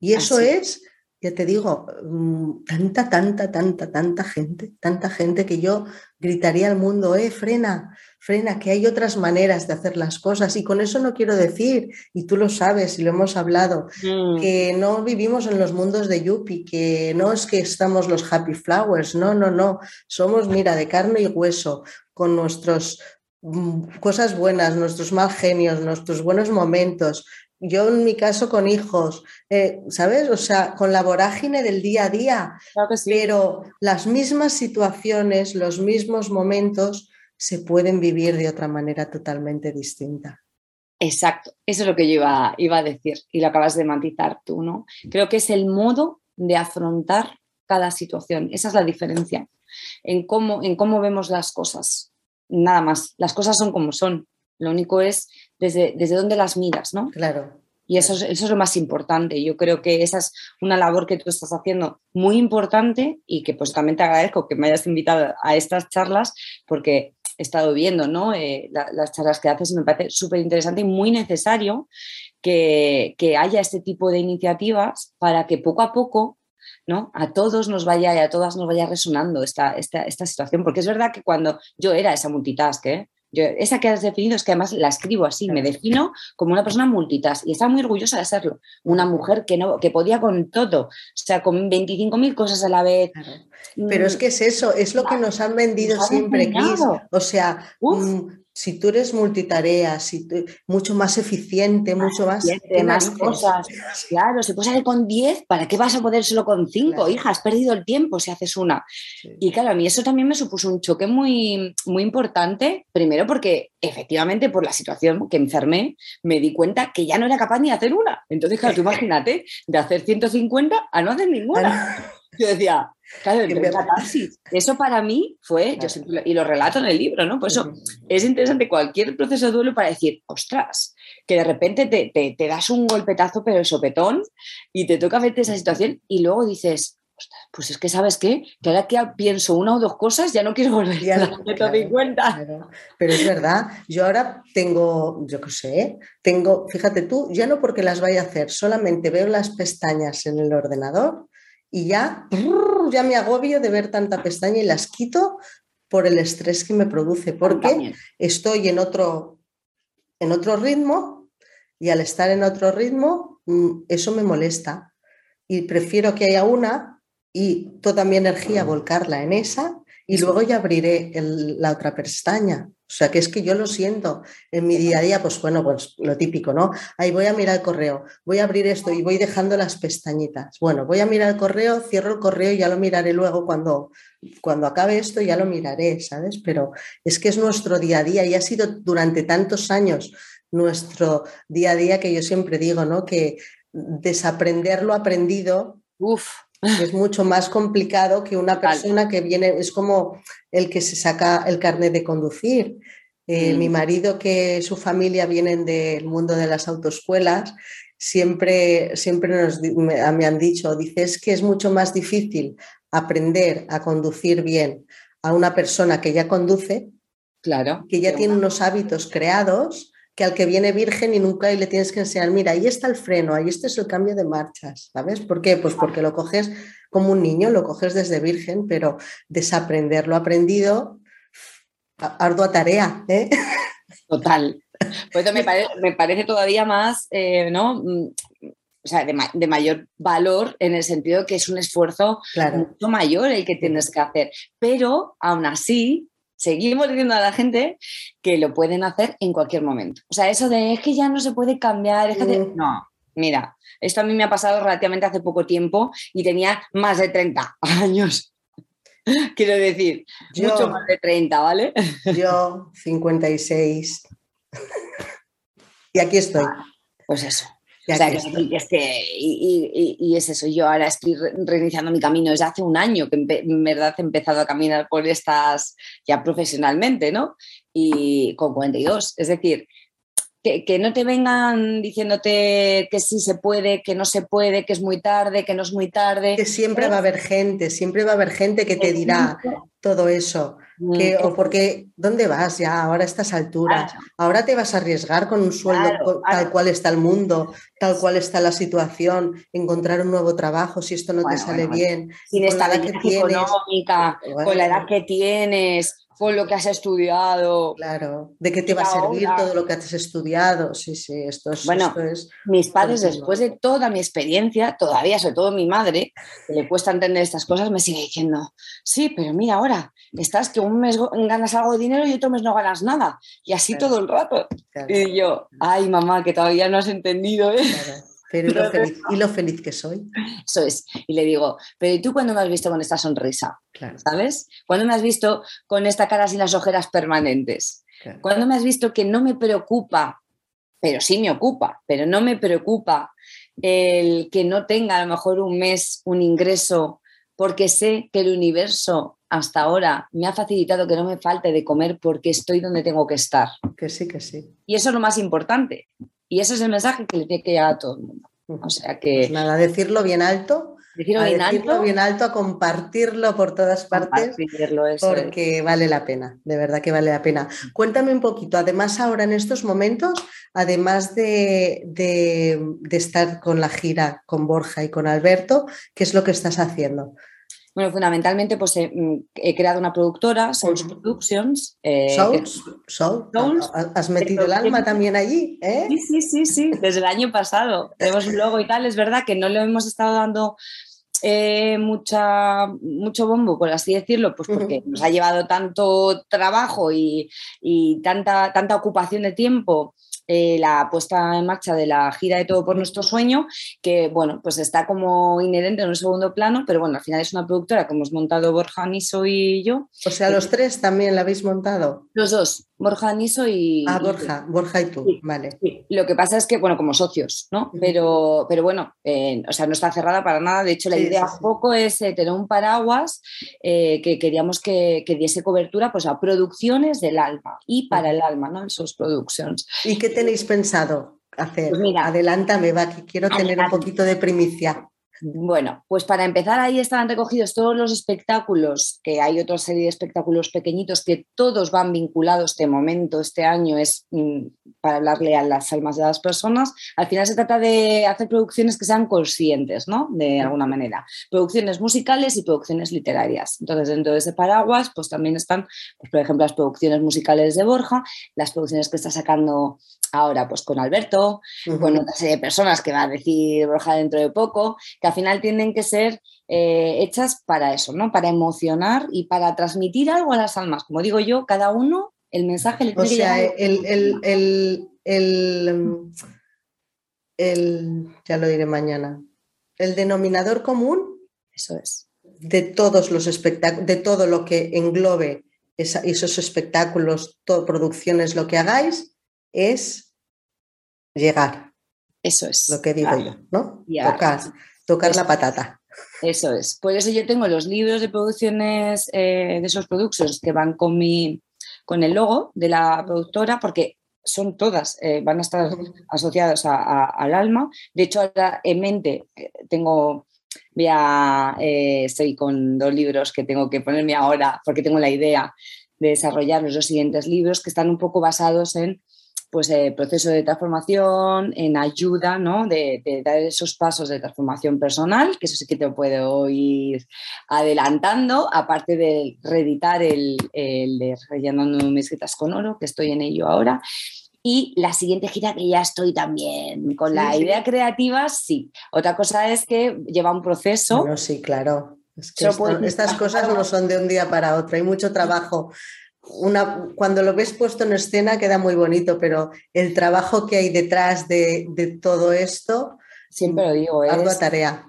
Y eso es, ya te digo, mm, tanta, tanta, tanta, tanta gente, tanta gente que yo gritaría al mundo, eh, frena, frena, que hay otras maneras de hacer las cosas. Y con eso no quiero decir, y tú lo sabes y lo hemos hablado, mm. que no vivimos en los mundos de Yuppie, que no es que estamos los happy flowers, no, no, no. Somos, mira, de carne y hueso, con nuestras mm, cosas buenas, nuestros mal genios, nuestros buenos momentos. Yo en mi caso con hijos, eh, ¿sabes? O sea, con la vorágine del día a día, pero las mismas situaciones, los mismos momentos se pueden vivir de otra manera totalmente distinta. Exacto, eso es lo que yo iba, iba a decir y lo acabas de matizar tú, ¿no? Creo que es el modo de afrontar cada situación, esa es la diferencia en cómo, en cómo vemos las cosas, nada más, las cosas son como son, lo único es desde, desde dónde las miras, ¿no? Claro. Y eso es, eso es lo más importante. Yo creo que esa es una labor que tú estás haciendo muy importante y que pues también te agradezco que me hayas invitado a estas charlas porque he estado viendo ¿no? Eh, las charlas que haces y me parece súper interesante y muy necesario que, haya este tipo de iniciativas para que poco a poco ¿no? A todos nos vaya y a todas nos vaya resonando esta, esta, esta situación, porque es verdad que cuando yo era esa multitask, ¿eh? Esa que has definido es que además la escribo así, me defino como una persona multitask y estaba muy orgullosa de serlo. Una mujer que, no, que podía con todo, o sea, con 25.000 cosas a la vez. Pero es mm. que es eso, es lo que nos han vendido siempre, Chris. O sea, si tú eres multitarea, si mucho más eficiente, mucho más... más cosas. Claro, se puede hacer con 10, ¿para qué vas a poder solo con 5? Hija, has perdido el tiempo si haces una. Y claro, a mí eso también me supuso un choque muy, muy importante, primero porque efectivamente por la situación que enfermé, me di cuenta que ya no era capaz ni de hacer una. Entonces, claro, tú imagínate, de hacer 150 a no hacer ninguna. Yo decía, claro, Eso para mí fue, yo y lo relato en el libro, ¿no? Por eso es interesante cualquier proceso de duelo para decir, ostras, que de repente te, te, das un golpetazo, pero el sopetón, y te toca verte esa situación, y luego dices, ostras, pues es que, ¿sabes qué? Que ahora que pienso una o dos cosas, ya no quiero volver ya, a claro, cuenta. Pero es verdad, yo ahora tengo, yo qué sé, tengo, fíjate tú, ya no porque las vaya a hacer, solamente veo las pestañas en el ordenador y ya, ya me agobio de ver tanta pestaña y las quito por el estrés que me produce, porque estoy en otro, en otro ritmo y al estar en otro ritmo, mm, eso me molesta. Y prefiero que haya una y toda mi energía volcarla en esa y luego ya abriré la otra pestaña. O sea, que es que yo lo siento en mi día a día, pues bueno, pues lo típico, ¿no? Ahí voy a mirar el correo, voy a abrir esto y voy dejando las pestañitas. Bueno, voy a mirar el correo, cierro el correo y ya lo miraré luego cuando, cuando acabe esto, ya lo miraré, ¿sabes? Pero es que es nuestro día a día y ha sido durante tantos años nuestro día a día que yo siempre digo, ¿no? Que desaprender lo aprendido. Uf, es mucho más complicado que una persona que viene, es como el que se saca el carnet de conducir. Eh, mi mm. marido, que su familia vienen del mundo de las autoescuelas, siempre, siempre nos, me, han dicho, dices que es mucho más difícil aprender a conducir bien a una persona que ya conduce, claro, que ya tiene unos hábitos creados, que al que viene virgen y nunca y le tienes que enseñar, mira, ahí está el freno, ahí este es el cambio de marchas, ¿sabes? ¿Por qué? Pues porque lo coges como un niño, lo coges desde virgen, pero desaprender lo aprendido, ardua tarea, ¿eh? Total. Pues me, me, parece todavía más, eh, ¿no? Mm, o sea, de, mayor valor en el sentido que es un esfuerzo mucho mayor el que tienes que hacer. Pero aún así, seguimos diciendo a la gente que lo pueden hacer en cualquier momento. O sea, eso de es que ya no se puede cambiar, es mm. no, mira, esto a mí me ha pasado relativamente hace poco tiempo y tenía más de 30 años. Quiero decir, mucho más de 30, ¿vale? Yo 56. y aquí estoy. Pues eso y, es eso, yo ahora estoy reiniciando mi camino desde hace un año que en verdad he empezado a caminar por estas ya profesionalmente, ¿no? Y con 42. Es decir, que, no te vengan diciéndote que sí se puede, que no se puede, que es muy tarde, que no es muy tarde. Que siempre va a haber gente, siempre va a haber gente que te dirá todo eso. Que, o porque, ¿dónde vas ya ahora a estas alturas? Ahora te vas a arriesgar con un sueldo tal cual está el mundo, tal cual está la situación, encontrar un nuevo trabajo si esto no te sale bien. Sin estabilidad económica, con la edad que tienes, con lo que has estudiado. Claro, de qué te va a servir todo lo que has estudiado. Sí, sí, esto es. Bueno, mis padres, después de toda mi experiencia, todavía, sobre todo mi madre, que le cuesta entender estas cosas, me sigue diciendo: Sí, pero mira, ahora estás que un mes ganas algo de dinero y otro mes no ganas nada. Y así todo el rato. Y yo, ay, mamá, que todavía no has entendido. ¿eh? Pero y lo, feliz, y lo, feliz, que soy. Eso es. Y le digo, pero ¿y tú cuándo me has visto con esta sonrisa? ¿Sabes? ¿Cuándo me has visto con esta cara sin las ojeras permanentes? ¿Cuándo me has visto que no me preocupa, pero sí me ocupa, pero no me preocupa el que no tenga a lo mejor un mes un ingreso porque sé que el universo hasta ahora me ha facilitado que no me falte de comer porque estoy donde tengo que estar. Que sí, que sí. Y eso es lo más importante. Y ese es el mensaje que le tiene que llegar a todo el mundo. O sea que. Pues nada, decirlo bien alto. Decirlo, bien, decirlo alto, bien alto, a compartirlo por todas partes. porque vale la pena, de verdad que vale la pena. Cuéntame un poquito, además, ahora en estos momentos, además de, de, de estar con la gira con Borja y con Alberto, ¿qué es lo que estás haciendo? Bueno, fundamentalmente pues he, mm, creado una productora, Souls Productions. Eh, Souls, Souls. ¿Has metido el alma también allí? ¿eh? Sí, sí, sí, sí, desde el año pasado. Tenemos un logo y tal, es verdad que no le hemos estado dando eh, mucha, mucho bombo, por así decirlo, pues porque nos ha llevado tanto trabajo y, y, tanta, tanta ocupación de tiempo eh, la puesta en marcha de la gira de Todo por Nuestro Sueño, que bueno, pues está como inherente en un segundo plano, pero bueno, al final es una productora que hemos montado Borja Niso y yo. O sea, los tres también la habéis montado. Los dos, Borja Niso y... Ah, Borja, Borja y tú, vale. Lo que pasa es que, bueno, como socios, ¿no? Pero, pero bueno, eh, o sea, no está cerrada para nada. De hecho, la idea un poco es eh, tener un paraguas que queríamos que, que, diese cobertura pues, a producciones del alma y para el alma, ¿no? En sus producciones. ¿Y qué tenéis pensado hacer? Pues mira, Adelántame, va, que quiero tener un poquito de primicia. Bueno, pues para empezar ahí estaban recogidos todos los espectáculos, que hay otra serie de espectáculos pequeñitos que todos van vinculados este momento, este año es mm, para hablarle a las almas de las personas. Al final se trata de hacer producciones que sean conscientes, ¿no? De alguna manera. Producciones musicales y producciones literarias. Entonces, dentro de ese paraguas, pues también están, pues, por ejemplo, las producciones musicales de Borja, las producciones que está sacando ahora pues con Alberto, con otra serie de personas que va a decir Borja dentro de poco, que al final tienen que ser eh, hechas para eso, ¿no? Para emocionar y para transmitir algo a las almas. Como digo yo, cada uno el mensaje le O sea, el, el, el, ya lo diré mañana, el denominador común. Eso es. De todos los espectáculos, de todo lo que englobe esos espectáculos, todo, producciones, lo que hagáis, es llegar. Eso es. Lo que digo yo, ¿no? Tocar, tocar la patata. Eso es. Por eso yo tengo los libros de producciones eh, de esos productos que van con mi con el logo de la productora, porque son todas, eh, van a estar asociadas al alma. De hecho, ahora en mente eh, tengo, ya estoy con dos libros que tengo que ponerme ahora, porque tengo la idea de desarrollar los dos siguientes libros que están un poco basados en pues el eh, proceso de transformación, en ayuda, ¿no? De, dar esos pasos de transformación personal, que eso sí que te puedo ir adelantando, aparte de reeditar el, el de Rellenando mis escritas con oro, que estoy en ello ahora. Y la siguiente gira que ya estoy también con la idea creativa, sí. Otra cosa es que lleva un proceso. No, sí, claro. estas cosas no son de un día para otro, hay mucho trabajo una, cuando lo ves puesto en escena queda muy bonito, pero el trabajo que hay detrás de, todo esto, siempre lo digo, es ardua tarea.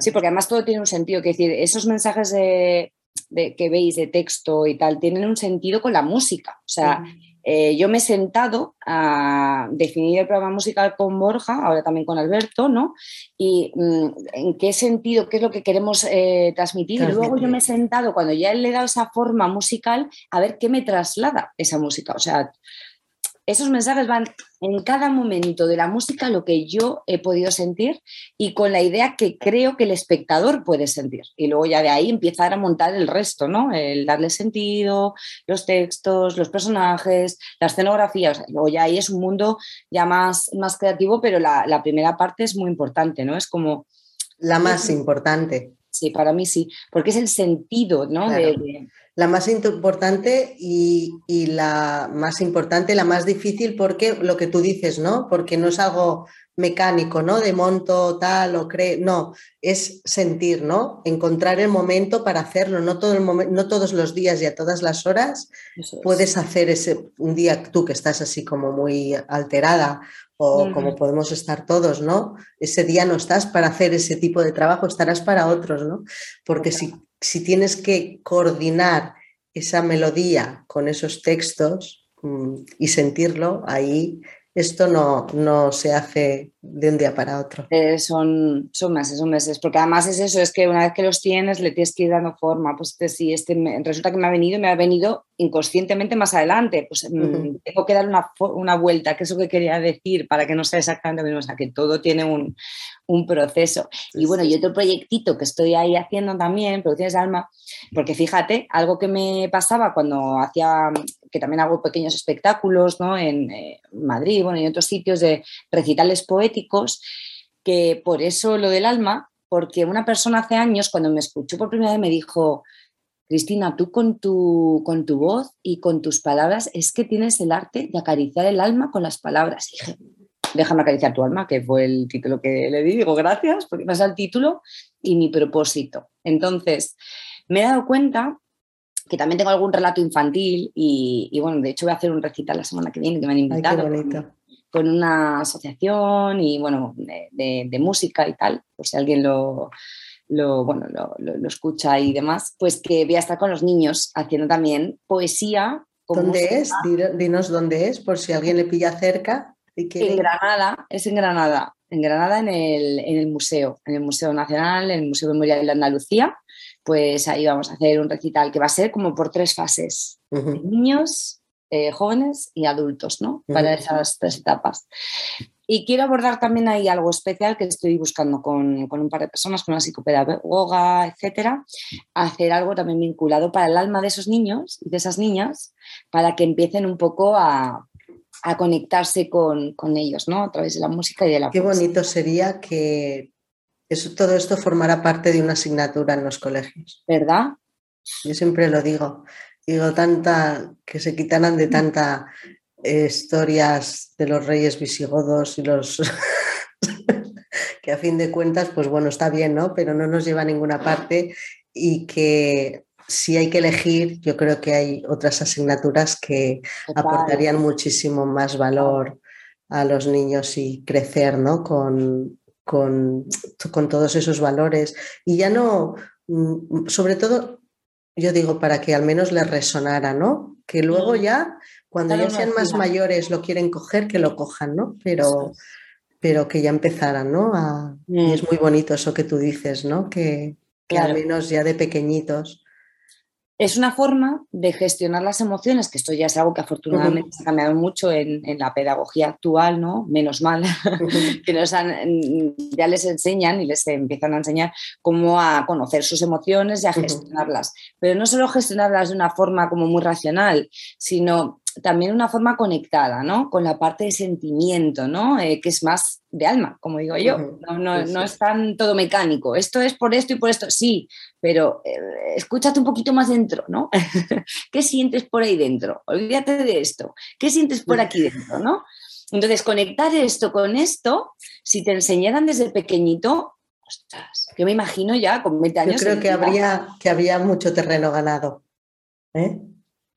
Sí, porque además todo tiene un sentido, que decir, esos mensajes de, que veis de texto y tal tienen un sentido con la música. O sea, eh, yo me he sentado a definir el programa musical con Borja, ahora también con Alberto, ¿no? Y mm, en qué sentido, qué es lo que queremos eh, transmitir. Y luego yo me he sentado, cuando ya le he dado esa forma musical, a ver qué me traslada esa música. O sea, esos mensajes van en cada momento de la música lo que yo he podido sentir y con la idea que creo que el espectador puede sentir. Y luego ya de ahí empezar a montar el resto, ¿no? El darle sentido, los textos, los personajes, la escenografía. luego ya ahí es un mundo ya más, más creativo, pero la, primera parte es muy importante, ¿no? Es como... La más importante. Sí, para mí sí, porque es el sentido, ¿no? La más importante y, la más importante, la más difícil, porque lo que tú dices, ¿no? Porque no es algo mecánico, ¿no? De monto tal o cree, no, es sentir, ¿no? Encontrar el momento para hacerlo, no, todo el no todos los días y a todas las horas puedes hacer ese, un día tú que estás así como muy alterada o como podemos estar todos, ¿no? Ese día no estás para hacer ese tipo de trabajo, estarás para otros, ¿no? Porque si si tienes que coordinar esa melodía con esos textos mm, y sentirlo, ahí esto no, no se hace de un día para otro. Eh, son, son meses, son meses, porque además es eso, es que una vez que los tienes le tienes que ir dando forma, pues este, si este resulta que me ha venido, me ha venido inconscientemente más adelante, pues mm, tengo que dar una, una, vuelta, que es lo que quería decir, para que no sea exactamente lo mismo, o sea, que todo tiene un, un proceso. Y bueno, y otro proyectito que estoy ahí haciendo también, Producciones de Alma, porque fíjate, algo que me pasaba cuando hacía, que también hago pequeños espectáculos, ¿no? En eh, Madrid, bueno, y en otros sitios de recitales poéticos, que por eso lo del alma, porque una persona hace años, cuando me escuchó por primera vez, me dijo, Cristina, tú con tu, con tu voz y con tus palabras es que tienes el arte de acariciar el alma con las palabras. Dije, déjame acariciar tu alma, que fue el título que le di. Digo, gracias, porque me el título y mi propósito. Entonces, me he dado cuenta que también tengo algún relato infantil y, bueno, de hecho voy a hacer un recital la semana que viene que me han invitado. con, una asociación y bueno, de, música y tal, por si alguien lo, lo, bueno, lo, escucha y demás, pues que voy a estar con los niños haciendo también poesía. ¿Dónde es? Dinos dónde es, por si alguien le pilla cerca. En Granada, es en Granada, en Granada en el, en el museo, en el Museo Nacional, en el Museo Memorial de Andalucía, pues ahí vamos a hacer un recital que va a ser como por tres fases, niños, eh, jóvenes y adultos, ¿no? Para esas tres etapas. Y quiero abordar también ahí algo especial que estoy buscando con, con, un par de personas, con una psicopedagoga, etcétera, hacer algo también vinculado para el alma de esos niños y de esas niñas, para que empiecen un poco a, a conectarse con, ellos, ¿no? A través de la música y de la Qué bonito sería que eso, todo esto formara parte de una asignatura en los colegios. ¿Verdad? Yo siempre lo digo. Digo, tanta, que se quitaran de tanta eh, historias de los reyes visigodos y los... que a fin de cuentas, pues bueno, está bien, ¿no? Pero no nos lleva a ninguna parte y que si hay que elegir, yo creo que hay otras asignaturas que aportarían muchísimo más valor a los niños y crecer ¿no? con, con, todos esos valores. Y ya no, mm, sobre todo, yo digo, para que al menos les resonara, ¿no? Que luego ya, cuando ya sean más mayores, lo quieren coger, que lo cojan, ¿no? Pero, pero que ya empezaran, ¿no? Y es mm. muy bonito eso que tú dices, ¿no? Que, que al menos ya de pequeñitos es una forma de gestionar las emociones, que esto ya es algo que afortunadamente se ha cambiado mucho en, la pedagogía actual, ¿no? Menos mal, que nos ya les enseñan y les empiezan a enseñar cómo a conocer sus emociones y a gestionarlas. Pero no solo gestionarlas de una forma como muy racional, sino también una forma conectada, ¿no? Con la parte de sentimiento, ¿no? Eh, que es más de alma, como digo yo. No, es tan todo mecánico. Esto es por esto y por esto. Sí, pero eh, escúchate un poquito más dentro, ¿no? ¿Qué sientes por ahí dentro? Olvídate de esto. ¿Qué sientes por aquí dentro, no? Entonces, conectar esto con esto, si te enseñaran desde pequeñito, ostras, yo me imagino ya con 20 años. Yo creo que habría, que habría mucho terreno ganado. ¿eh?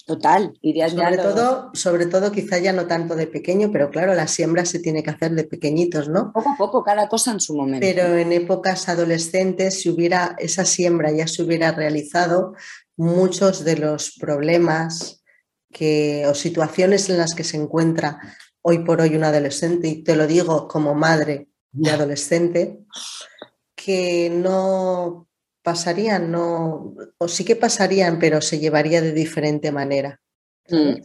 Total, irías sobre todo, sobre todo quizá ya no tanto de pequeño, pero claro, la siembra se tiene que hacer de pequeñitos, ¿no? Poco a poco, cada cosa en su momento. Pero en épocas adolescentes, si hubiera esa siembra ya se hubiera realizado, muchos de los problemas que, o situaciones en las que se encuentra hoy por hoy un adolescente, y te lo digo como madre de adolescente, que no pasarían, no, o sí que pasarían, pero se llevaría de diferente manera. Mm.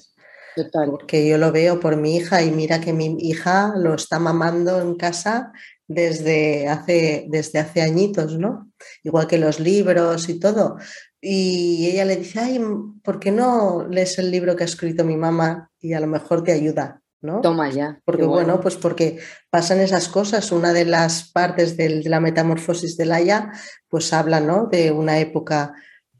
Porque yo lo veo por mi hija y mira que mi hija lo está mamando en casa desde hace, desde hace añitos, ¿no? Igual que los libros y todo. Y ella le dice, ay, ¿por qué no lees el libro que ha escrito mi mamá y a lo mejor te ayuda? ¿No? Toma ya. Porque bueno. pues porque pasan esas cosas. Una de las partes de la metamorfosis de Laia, pues habla, ¿no? De una época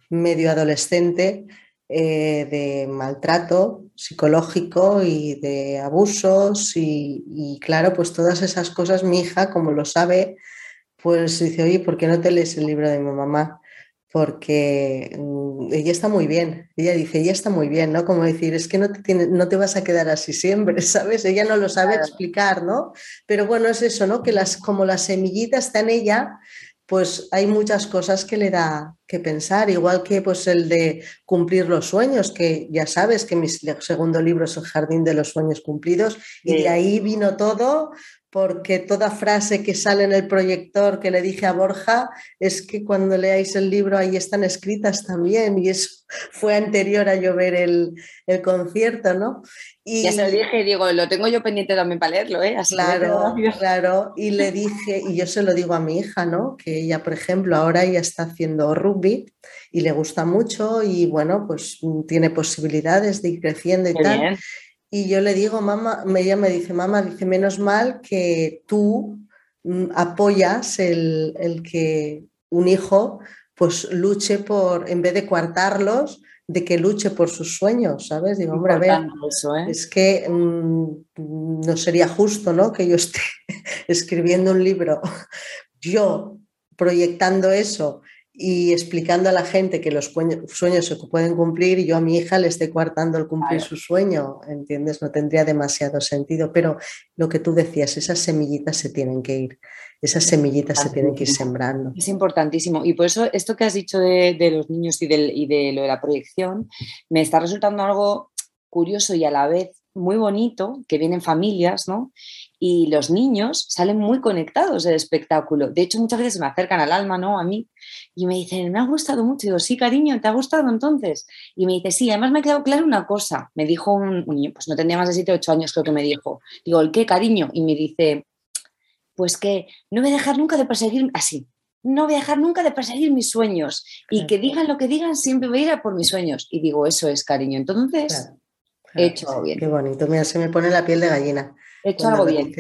medio adolescente eh, de maltrato psicológico y de abusos y, claro, pues todas esas cosas mi hija, como lo sabe, pues dice, oye, ¿por qué no te lees el libro de mi mamá? Porque mm, ella está muy bien, ella dice, ella está muy bien, ¿no? Como decir, es que no te, no te vas a quedar así siempre, ¿sabes? Ella no lo sabe explicar, ¿no? Pero bueno, es eso, ¿no? Que las, como la semillita está en ella, pues hay muchas cosas que le da que pensar, igual que pues el de cumplir los sueños, que ya sabes que mi segundo libro es El Jardín de los Sueños Cumplidos, y de ahí vino todo, porque toda frase que sale en el proyector que le dije a Borja es que cuando leáis el libro ahí están escritas también y eso fue anterior a yo ver el, concierto, ¿no? Y, ya se lo dije, digo, lo tengo yo pendiente también para leerlo, ¿eh? claro, claro, y le dije, y yo se lo digo a mi hija, ¿no? Que ella, por ejemplo, ahora ya está haciendo rugby y le gusta mucho y bueno, pues tiene posibilidades de ir creciendo y tal. Y yo le digo, mamá, ella me dice, mamá, dice, menos mal que tú mm, apoyas el, que un hijo pues luche por, en vez de coartarlos, de que luche por sus sueños, ¿sabes? Digo, hombre, a ver, ¿eh? es que mm, no sería justo, ¿no? Que yo esté escribiendo un libro, yo proyectando eso y explicando a la gente que los sueños se pueden cumplir y yo a mi hija le esté coartando el cumplir su sueño, ¿entiendes? No tendría demasiado sentido, pero lo que tú decías, esas semillitas se tienen que ir, esas semillitas se tienen que ir sembrando. Es importantísimo y por eso esto que has dicho de, los niños y, y de lo de la proyección me está resultando algo curioso y a la vez muy bonito, que vienen familias, ¿no? Y los niños salen muy conectados del espectáculo. De hecho, muchas veces se me acercan al alma, ¿no? A mí, y me dicen, me ha gustado mucho. Y digo, sí, cariño, ¿te ha gustado entonces? Y me dice, sí, además me ha quedado claro una cosa. Me dijo un, niño, pues no tendría más de 7 o 8 años, creo que me dijo. Digo, ¿el qué, cariño? Y me dice, pues que no voy a dejar nunca de perseguir, así, no voy a dejar nunca de perseguir mis sueños. Y que digan lo que digan, siempre voy a ir a por mis sueños. Y digo, eso es, cariño. Entonces he hecho bien. Qué bonito, mira, se me pone la piel de gallina. He hecho algo bien.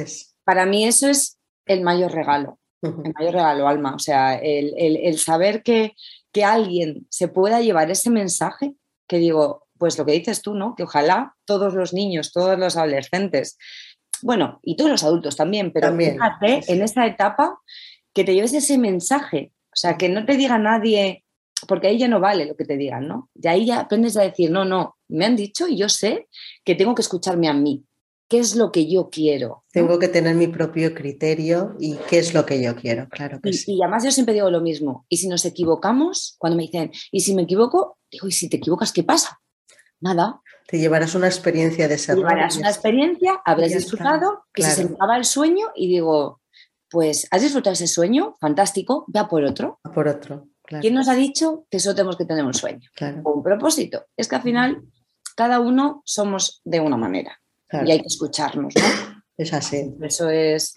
Para mí eso es el mayor regalo, el mayor regalo, Alma. O sea, el, saber que, que, alguien se pueda llevar ese mensaje, que digo, pues lo que dices tú, ¿no? Que ojalá todos los niños, todos los adolescentes, bueno, y todos los adultos también, pero fíjate en esta etapa que te lleves ese mensaje. O sea, que no te diga nadie, porque ahí ya no vale lo que te digan, ¿no? De ahí ya aprendes a decir, no, no, me han dicho y yo sé que tengo que escucharme a mí. ¿Qué es lo que yo quiero? Tengo que tener mi propio criterio y qué es lo que yo quiero, claro que y, sí. Y además yo siempre digo lo mismo. Y si nos equivocamos, cuando me dicen, ¿y si me equivoco? Digo, ¿y si te equivocas, qué pasa? Nada. Te llevarás una experiencia de ser. Llevarás una experiencia, habrás disfrutado, que se acaba el sueño y digo, pues, ¿has disfrutado ese sueño? Fantástico, va por otro. Por otro. ¿Quién nos ha dicho que solo tenemos que tener un sueño? un propósito. Es que al final cada uno somos de una manera y hay que escucharnos, ¿no? Es así. Eso es,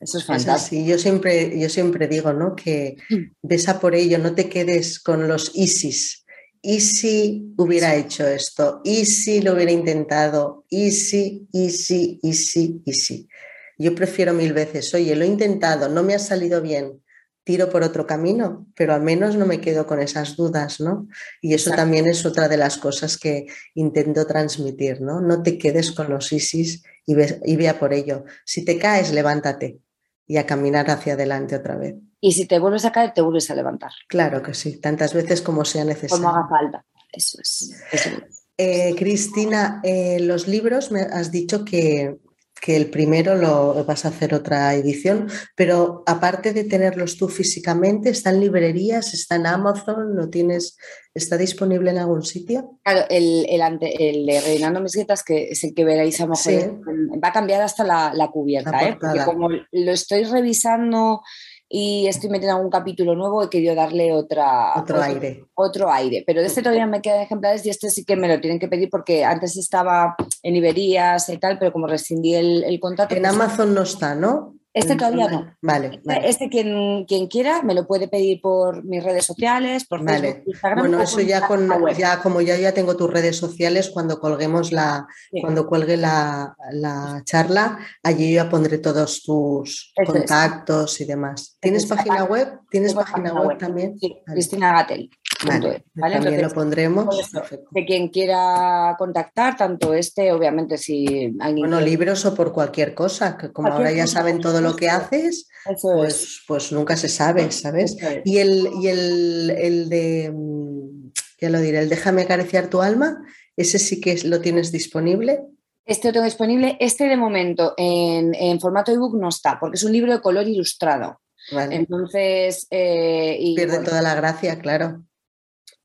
eso es fantástico. Yo siempre, yo siempre digo, ¿no? Que besa por ello, no te quedes con los ISIS. ¿Y si hubiera hecho esto? ¿Y si lo hubiera intentado? ¿Y si, y si, y si, y si? Yo prefiero mil veces, oye, lo he intentado, no me ha salido bien, tiro por otro camino, pero al menos no me quedo con esas dudas, ¿no? Y eso también es otra de las cosas que intento transmitir, ¿no? No te quedes con los ISIS y, y vea por ello. Si te caes, levántate y a caminar hacia adelante otra vez. Y si te vuelves a caer, te vuelves a levantar. Claro que sí, tantas veces como sea necesario. Como haga falta, eso es. Eh, Cristina, eh, los libros me has dicho que que el primero lo vas a hacer otra edición, pero aparte de tenerlos tú físicamente, ¿está en librerías, está en Amazon, lo tienes, está disponible en algún sitio? Claro, el, el, de Rellenando mis que es el que veréis a lo mejor, va a cambiar hasta la, cubierta, ¿eh? porque como lo estoy revisando y estoy metiendo algún capítulo nuevo, he querido darle otra, otro, aire. Otro aire, pero de este todavía me quedan ejemplares y este sí que me lo tienen que pedir porque antes estaba en librerías y tal, pero como rescindí el, el contrato... En pues Amazon no está, ¿no? Este todavía no. Vale. Este, este quien, quien, quiera me lo puede pedir por mis redes sociales, por Facebook, Instagram. Bueno, eso ya con ya como ya, ya tengo tus redes sociales, cuando colguemos la, sí. cuando cuelgue la, la, charla, allí yo ya pondré todos tus contactos es. y demás. ¿Tienes página web? ¿Tienes página, web, también? Sí, vale. Cristina Gatel. Vale, ¿vale? También Entonces, lo pondremos. de quien quiera contactar, tanto este, obviamente, si alguien. Bueno, quiere... libros o por cualquier cosa, que como ahora ya saben todo lo que haces, Eso pues, es. pues nunca se sabe, ¿sabes? Es. Y el, y el, el de, ya lo diré, el déjame acariciar tu alma, ese sí que lo tienes disponible. Este lo tengo disponible. Este de momento en, en formato ebook no está, porque es un libro de color ilustrado. Vale. Entonces. Eh, y, Pierde bueno, toda la gracia, claro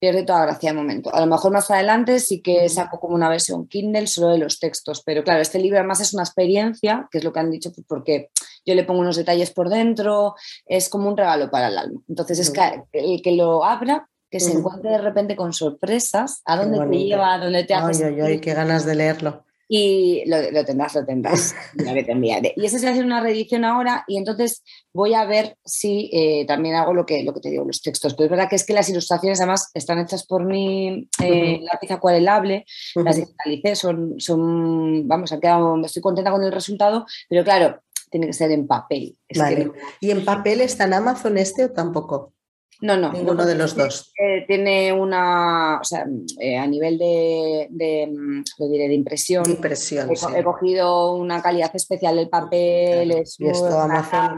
pierde toda gracia de momento. A lo mejor más adelante sí que saco como una versión Kindle solo de los textos, pero claro, este libro además es una experiencia, que es lo que han dicho, pues porque yo le pongo unos detalles por dentro, es como un regalo para el alma. Entonces es que el que lo abra, que se encuentre de repente con sorpresas, a dónde te lleva, a dónde te hace. Ay, ay, ay, qué ganas de leerlo. Y lo, lo, tendrás, lo tendrás. Ya te enviaré. Y ese se hace una reedición ahora y entonces voy a ver si eh, también hago lo que, lo que te digo, los textos. Pero es verdad que es que las ilustraciones además están hechas por mi eh, uh -huh. lápiz acuarelable, uh -huh. las digitalicé, son, son, vamos, han quedado, estoy contenta con el resultado, pero claro, tiene que ser en papel. Vale. que... ¿Y en papel está en Amazon este o tampoco? No, no. Ninguno no, de los dos. Eh, tiene una, o sea, eh, a nivel de, de, lo diré, de impresión. De impresión, he, sí. he, cogido una calidad especial del papel. Claro. Es y esto Amazon,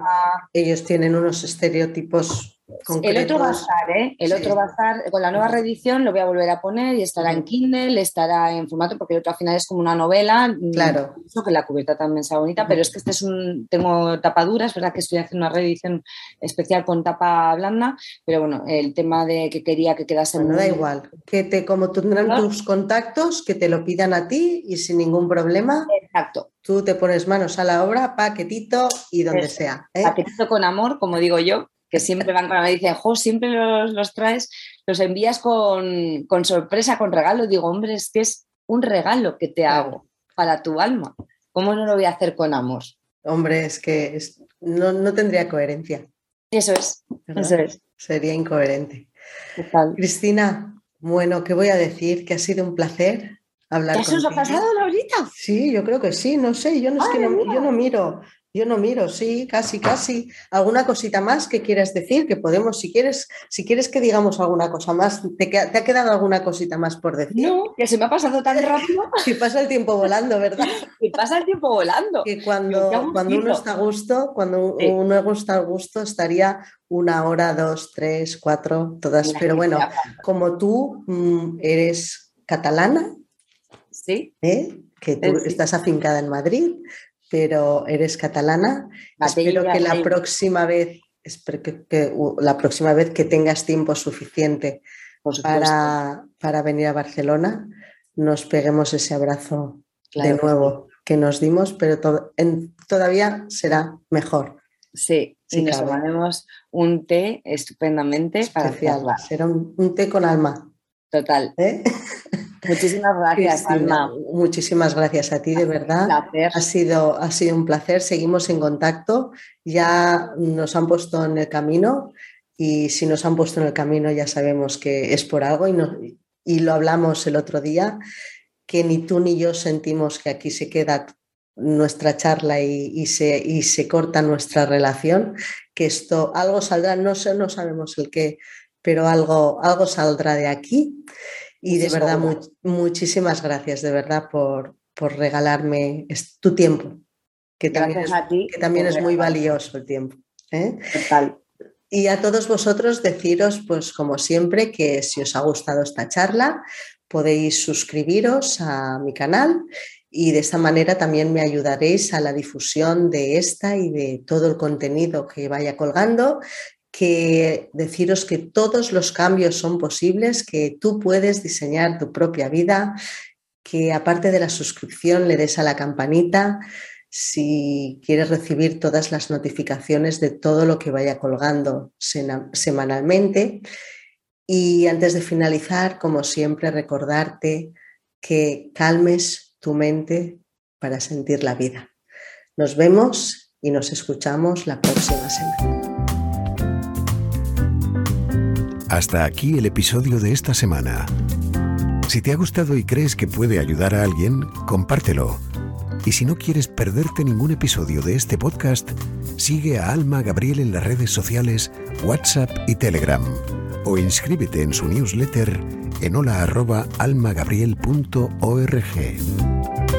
ellos tienen unos estereotipos Concretos. El otro va a estar, ¿eh? El sí. otro va a estar, con la nueva reedición lo voy a volver a poner y estará en Kindle, estará en formato, porque el otro al final es como una novela. Claro. Eso que la cubierta también sea bonita, pero es que este es un, tengo tapadura, es verdad que estoy haciendo una reedición especial con tapa blanda, pero bueno, el tema de que quería que quedase... Bueno, muy... da igual, que te, como tendrán ¿No? tus contactos, que te lo pidan a ti y sin ningún problema. Exacto. Tú te pones manos a la obra, paquetito y donde sea. ¿eh? Paquetito con amor, como digo yo, que siempre van con me dicen, jo, siempre los, los, traes, los envías con, con, sorpresa, con regalo. Digo, hombre, es que es un regalo que te hago para tu alma. ¿Cómo no lo voy a hacer con amor? Hombre, es que es, no, no, tendría coherencia. Eso es, ¿verdad? eso es. Sería incoherente. Total. Cristina, bueno, ¿qué voy a decir? Que ha sido un placer hablar ¿Ya se os ha pasado, Laurita? Sí, yo creo que sí, no sé, yo no, es que no, yo no miro, yo no miro, sí, casi, casi. ¿Alguna cosita más que quieras decir? Que podemos, si quieres, si quieres que digamos alguna cosa más, ¿te, te ha quedado alguna cosita más por decir? No, que se me ha pasado tan rápido. Pasa el tiempo volando, ¿verdad? Y pasa el tiempo volando. Que cuando, cuando uno está a gusto, cuando sí. uno está a gusto, estaría una hora, dos, tres, cuatro, todas. La Pero bueno, como tú mmm, eres catalana, sí. ¿eh? que tú sí. estás afincada en Madrid, pero eres catalana. Espero que la próxima vez, espero que, que, la próxima vez que tengas tiempo suficiente para, para, venir a Barcelona, nos peguemos ese abrazo claro. de nuevo que nos dimos, pero to en, todavía será mejor. Sí, sí, nos tomaremos un té estupendamente Especial. para Será un, un, té con alma. Total. ¿Eh? Muchísimas gracias, Cristina, Alma. Muchísimas gracias a ti, de verdad. Ha sido, ha sido un placer. Seguimos en contacto. Ya nos han puesto en el camino y si nos han puesto en el camino ya sabemos que es por algo y, no, y lo hablamos el otro día, que ni tú ni yo sentimos que aquí se queda nuestra charla y, y, se, y se corta nuestra relación, que esto algo saldrá, no, sé, no sabemos el qué, pero algo, algo saldrá de aquí. Y de verdad, mu muchísimas gracias, de verdad, por, por regalarme tu tiempo, que también, es, ti, que también es muy valioso el tiempo. ¿eh? Total. Y a todos vosotros deciros, pues como siempre, que si os ha gustado esta charla, podéis suscribiros a mi canal y de esta manera también me ayudaréis a la difusión de esta y de todo el contenido que vaya colgando que deciros que todos los cambios son posibles, que tú puedes diseñar tu propia vida, que aparte de la suscripción le des a la campanita. si quieres recibir todas las notificaciones de todo lo que vaya colgando semanalmente. Y antes de finalizar, como siempre, recordarte que calmes tu mente para sentir la vida. Nos vemos y nos escuchamos la próxima semana. Hasta aquí el episodio de esta semana. Si te ha gustado y crees que puede ayudar a alguien, compártelo. Y si no quieres perderte ningún episodio de este podcast, sigue a Alma Gabriel en las redes sociales, WhatsApp y Telegram. O inscríbete en su newsletter en hola.almagabriel.org.